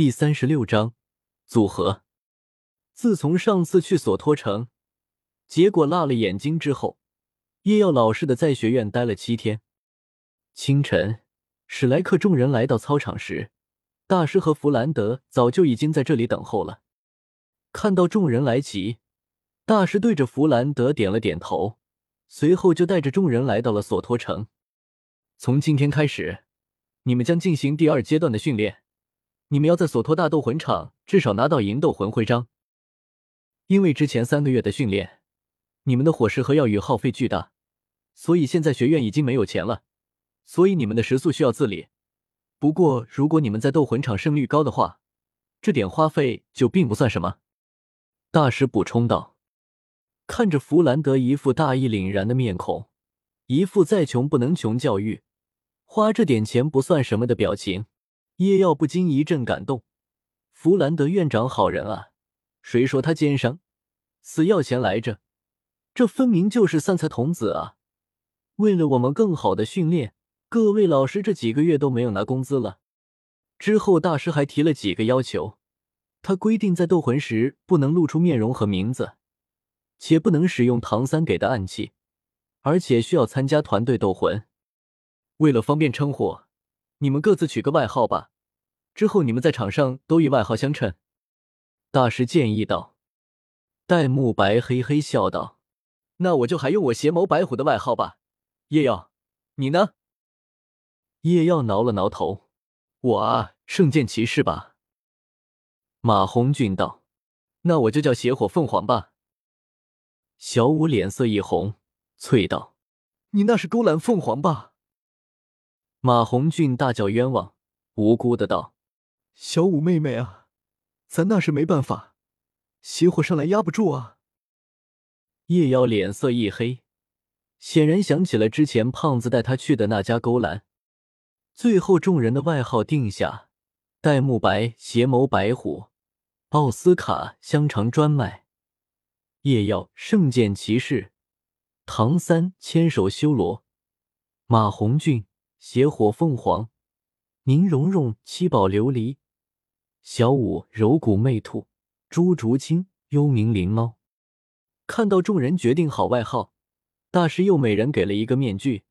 第三十六章组合。自从上次去索托城，结果辣了眼睛之后，叶耀老实的在学院待了七天。清晨，史莱克众人来到操场时，大师和弗兰德早就已经在这里等候了。看到众人来齐，大师对着弗兰德点了点头，随后就带着众人来到了索托城。从今天开始，你们将进行第二阶段的训练。你们要在索托大斗魂场至少拿到银斗魂徽章，因为之前三个月的训练，你们的伙食和药浴耗费巨大，所以现在学院已经没有钱了，所以你们的食宿需要自理。不过，如果你们在斗魂场胜率高的话，这点花费就并不算什么。大师补充道，看着弗兰德一副大义凛然的面孔，一副再穷不能穷教育，花这点钱不算什么的表情。叶耀不禁一阵感动，弗兰德院长好人啊，谁说他奸商，死要钱来着？这分明就是三才童子啊！为了我们更好的训练，各位老师这几个月都没有拿工资了。之后大师还提了几个要求，他规定在斗魂时不能露出面容和名字，且不能使用唐三给的暗器，而且需要参加团队斗魂。为了方便称呼。你们各自取个外号吧，之后你们在场上都以外号相称。”大师建议道。戴沐白嘿嘿笑道：“那我就还用我邪眸白虎的外号吧。”叶耀，你呢？叶耀挠了挠头：“我啊，圣剑骑士吧。”马红俊道：“那我就叫邪火凤凰吧。”小舞脸色一红，啐道：“你那是勾栏凤凰吧？”马红俊大叫冤枉，无辜的道：“小五妹妹啊，咱那是没办法，邪火上来压不住啊。”叶妖脸色一黑，显然想起了之前胖子带他去的那家勾栏。最后众人的外号定下：戴沐白邪眸白虎，奥斯卡香肠专卖，叶妖圣剑骑士，唐三千手修罗，马红俊。邪火凤凰，宁荣荣七宝琉璃，小舞柔骨媚兔，朱竹清幽冥灵猫。看到众人决定好外号，大师又每人给了一个面具，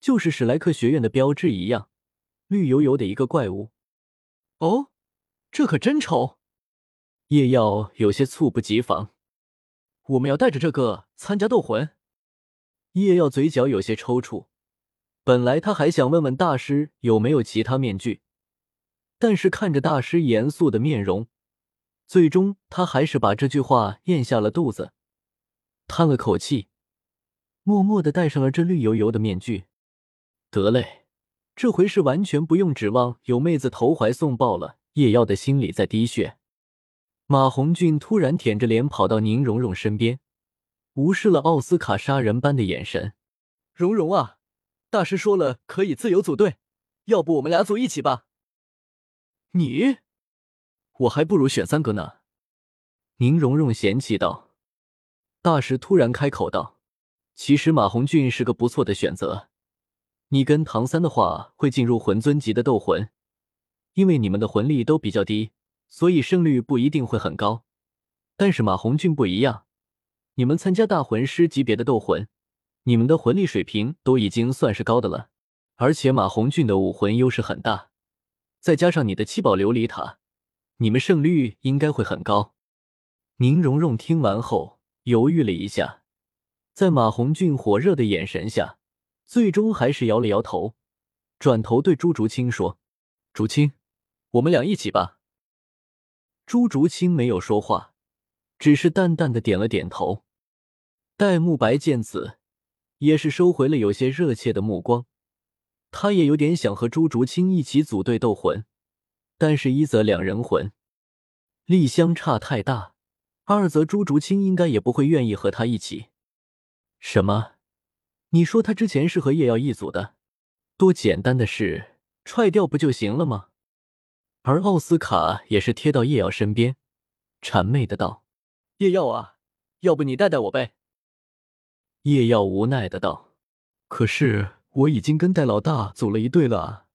就是史莱克学院的标志一样，绿油油的一个怪物。哦，这可真丑！叶耀有些猝不及防。我们要带着这个参加斗魂？叶耀嘴角有些抽搐。本来他还想问问大师有没有其他面具，但是看着大师严肃的面容，最终他还是把这句话咽下了肚子，叹了口气，默默的戴上了这绿油油的面具。得嘞，这回是完全不用指望有妹子投怀送抱了。叶耀的心里在滴血。马红俊突然舔着脸跑到宁荣荣身边，无视了奥斯卡杀人般的眼神。荣荣啊！大师说了可以自由组队，要不我们俩组一起吧？你，我还不如选三哥呢。宁荣荣嫌弃道。大师突然开口道：“其实马红俊是个不错的选择。你跟唐三的话会进入魂尊级的斗魂，因为你们的魂力都比较低，所以胜率不一定会很高。但是马红俊不一样，你们参加大魂师级别的斗魂。”你们的魂力水平都已经算是高的了，而且马红俊的武魂优势很大，再加上你的七宝琉璃塔，你们胜率应该会很高。宁荣荣听完后犹豫了一下，在马红俊火热的眼神下，最终还是摇了摇头，转头对朱竹清说：“竹清，我们俩一起吧。”朱竹清没有说话，只是淡淡的点了点头。戴沐白见此。也是收回了有些热切的目光，他也有点想和朱竹清一起组队斗魂，但是，一则两人魂力相差太大，二则朱竹清应该也不会愿意和他一起。什么？你说他之前是和叶耀一组的？多简单的事，踹掉不就行了吗？而奥斯卡也是贴到叶耀身边，谄媚的道：“叶耀啊，要不你带带我呗？”叶耀无奈的道：“可是我已经跟戴老大组了一队了。”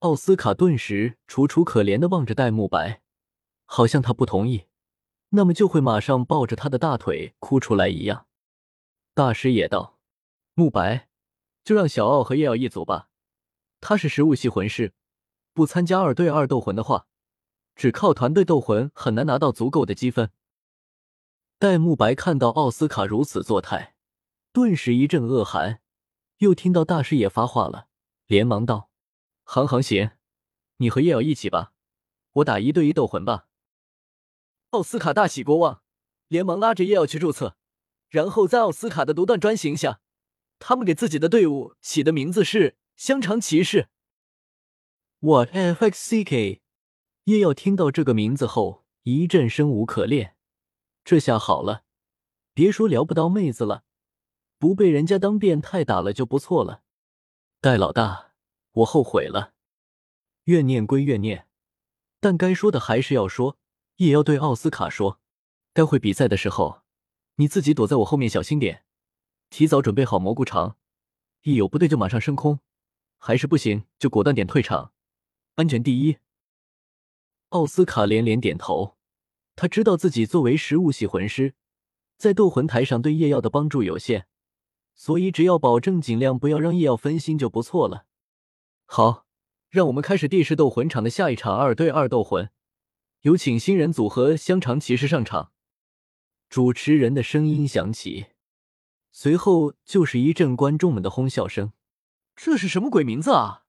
奥斯卡顿时楚楚可怜的望着戴沐白，好像他不同意，那么就会马上抱着他的大腿哭出来一样。大师也道：“沐白，就让小奥和叶耀一组吧。他是食物系魂师，不参加二对二斗魂的话，只靠团队斗魂很难拿到足够的积分。”戴沐白看到奥斯卡如此作态，顿时一阵恶寒。又听到大师也发话了，连忙道：“行行行，你和叶瑶一起吧，我打一对一斗魂吧。”奥斯卡大喜过望，连忙拉着叶瑶去注册，然后在奥斯卡的独断专行下，他们给自己的队伍起的名字是“香肠骑士”。What f x c k？叶瑶听到这个名字后一阵生无可恋。这下好了，别说聊不到妹子了，不被人家当变态打了就不错了。戴老大，我后悔了。怨念归怨念，但该说的还是要说。也要对奥斯卡说，待会比赛的时候，你自己躲在我后面小心点，提早准备好蘑菇肠，一有不对就马上升空，还是不行就果断点退场，安全第一。奥斯卡连连点头。他知道自己作为食物系魂师，在斗魂台上对叶耀的帮助有限，所以只要保证尽量不要让叶耀分心就不错了。好，让我们开始地势斗魂场的下一场二对二斗魂，有请新人组合香肠骑士上场。主持人的声音响起，随后就是一阵观众们的哄笑声。这是什么鬼名字啊？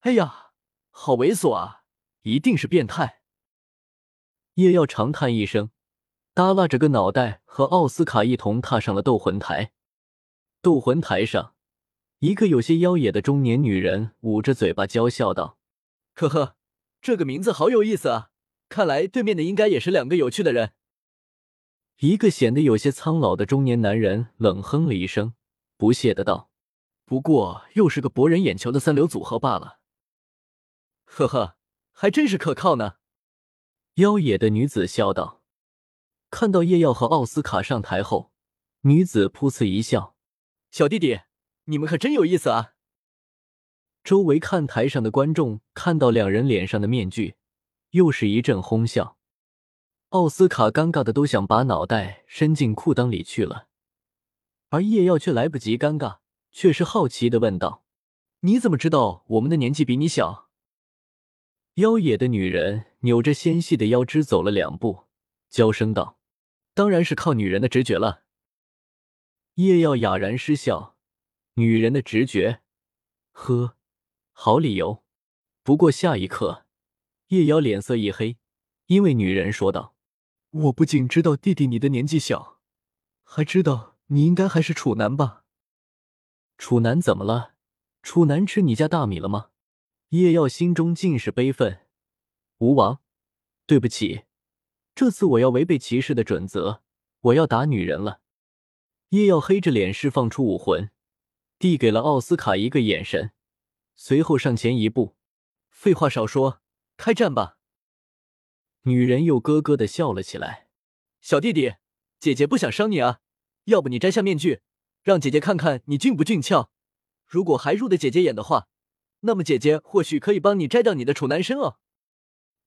哎呀，好猥琐啊！一定是变态。叶耀长叹一声，耷拉着个脑袋，和奥斯卡一同踏上了斗魂台。斗魂台上，一个有些妖冶的中年女人捂着嘴巴娇笑道：“呵呵，这个名字好有意思啊！看来对面的应该也是两个有趣的人。”一个显得有些苍老的中年男人冷哼了一声，不屑的道：“不过又是个博人眼球的三流组合罢了。”呵呵，还真是可靠呢。妖冶的女子笑道：“看到叶耀和奥斯卡上台后，女子噗呲一笑：‘小弟弟，你们可真有意思啊！’周围看台上的观众看到两人脸上的面具，又是一阵哄笑。奥斯卡尴尬的都想把脑袋伸进裤裆里去了，而叶耀却来不及尴尬，却是好奇的问道：‘你怎么知道我们的年纪比你小？’”妖冶的女人扭着纤细的腰肢走了两步，娇声道：“当然是靠女人的直觉了。”叶耀哑然失笑：“女人的直觉？呵，好理由。”不过下一刻，叶瑶脸色一黑，因为女人说道：“我不仅知道弟弟你的年纪小，还知道你应该还是处男吧？处男怎么了？处男吃你家大米了吗？”叶耀心中尽是悲愤，吴王，对不起，这次我要违背骑士的准则，我要打女人了。叶耀黑着脸释放出武魂，递给了奥斯卡一个眼神，随后上前一步，废话少说，开战吧。女人又咯咯的笑了起来，小弟弟，姐姐不想伤你啊，要不你摘下面具，让姐姐看看你俊不俊俏，如果还入得姐姐眼的话。那么姐姐或许可以帮你摘掉你的处男身哦。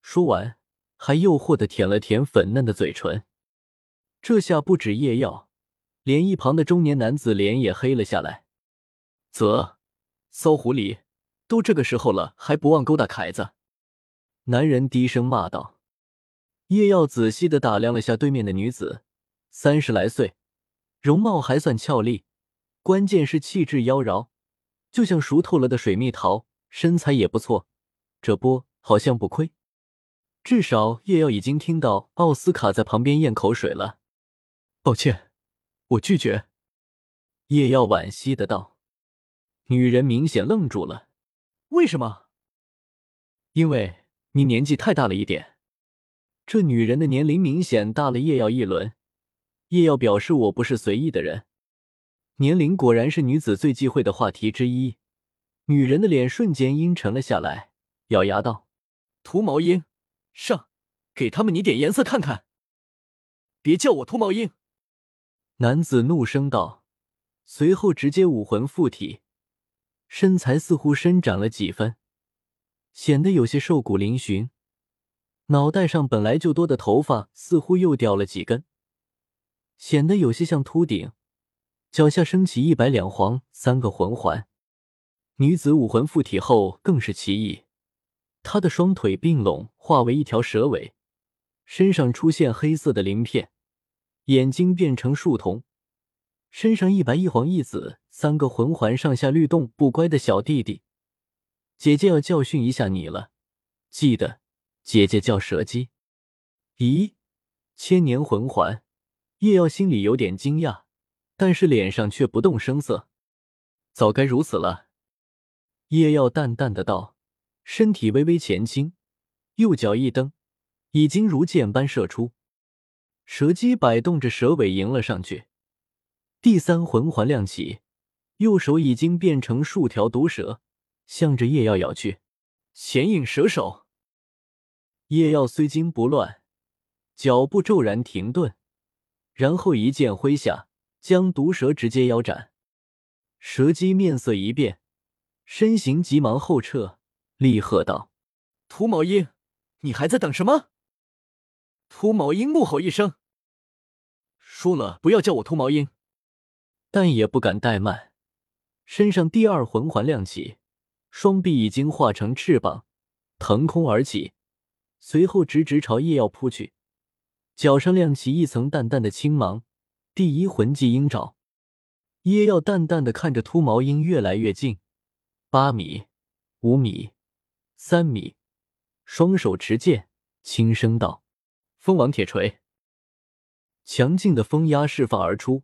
说完，还诱惑的舔了舔粉嫩的嘴唇。这下不止叶耀，连一旁的中年男子脸也黑了下来。啧，骚狐狸，都这个时候了，还不忘勾搭凯子？男人低声骂道。叶耀仔细的打量了下对面的女子，三十来岁，容貌还算俏丽，关键是气质妖娆。就像熟透了的水蜜桃，身材也不错，这波好像不亏。至少叶耀已经听到奥斯卡在旁边咽口水了。抱歉，我拒绝。叶耀惋惜的道。女人明显愣住了。为什么？因为你年纪太大了一点。这女人的年龄明显大了叶耀一轮。叶耀表示我不是随意的人。年龄果然是女子最忌讳的话题之一，女人的脸瞬间阴沉了下来，咬牙道：“秃毛鹰，上，给他们你点颜色看看！别叫我秃毛鹰！”男子怒声道，随后直接武魂附体，身材似乎伸展了几分，显得有些瘦骨嶙峋。脑袋上本来就多的头发似乎又掉了几根，显得有些像秃顶。脚下升起一白两黄三个魂环，女子武魂附体后更是奇异。她的双腿并拢，化为一条蛇尾，身上出现黑色的鳞片，眼睛变成树瞳，身上一白一黄一紫三个魂环上下律动。不乖的小弟弟，姐姐要教训一下你了，记得。姐姐叫蛇姬。咦，千年魂环！叶耀心里有点惊讶，但是脸上却不动声色。早该如此了。叶耀淡淡的道，身体微微前倾，右脚一蹬，已经如箭般射出。蛇姬摆动着蛇尾迎了上去。第三魂环亮起，右手已经变成数条毒蛇，向着叶耀咬去。显影蛇手。叶耀虽惊不乱，脚步骤然停顿，然后一剑挥下，将毒蛇直接腰斩。蛇姬面色一变，身形急忙后撤，厉喝道：“秃毛鹰，你还在等什么？”秃毛鹰怒吼一声：“说了不要叫我秃毛鹰！”但也不敢怠慢，身上第二魂环亮起，双臂已经化成翅膀，腾空而起。随后直直朝叶耀扑去，脚上亮起一层淡淡的青芒。第一魂技鹰爪，叶耀淡淡的看着秃毛鹰越来越近，八米、五米、三米，双手持剑，轻声道：“风王铁锤。”强劲的风压释放而出，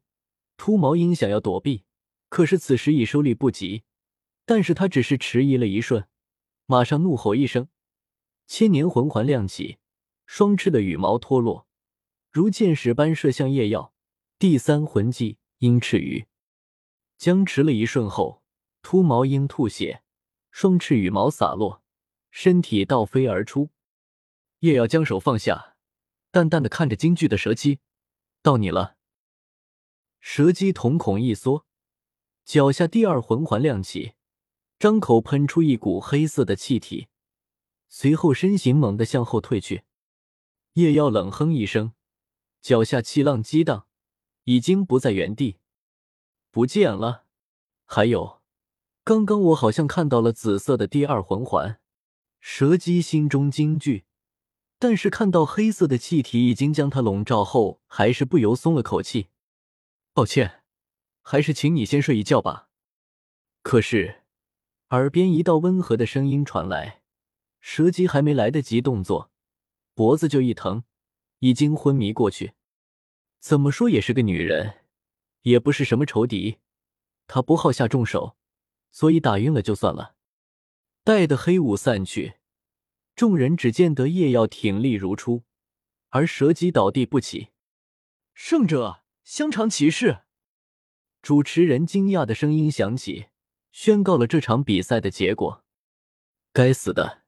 秃毛鹰想要躲避，可是此时已收力不及。但是他只是迟疑了一瞬，马上怒吼一声。千年魂环亮起，双翅的羽毛脱落，如箭矢般射向叶耀。第三魂技鹰翅羽，僵持了一瞬后，秃毛鹰吐血，双翅羽毛洒落，身体倒飞而出。叶耀将手放下，淡淡的看着惊惧的蛇姬：“到你了。”蛇姬瞳孔一缩，脚下第二魂环亮起，张口喷出一股黑色的气体。随后身形猛地向后退去，夜耀冷哼一声，脚下气浪激荡，已经不在原地，不见了。还有，刚刚我好像看到了紫色的第二魂环。蛇姬心中惊惧，但是看到黑色的气体已经将他笼罩后，还是不由松了口气。抱歉，还是请你先睡一觉吧。可是，耳边一道温和的声音传来。蛇姬还没来得及动作，脖子就一疼，已经昏迷过去。怎么说也是个女人，也不是什么仇敌，她不好下重手，所以打晕了就算了。待的黑雾散去，众人只见得叶耀挺立如初，而蛇姬倒地不起。胜者香肠骑士。主持人惊讶的声音响起，宣告了这场比赛的结果。该死的！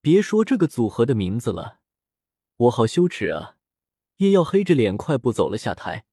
别说这个组合的名字了，我好羞耻啊！叶耀黑着脸快步走了下台。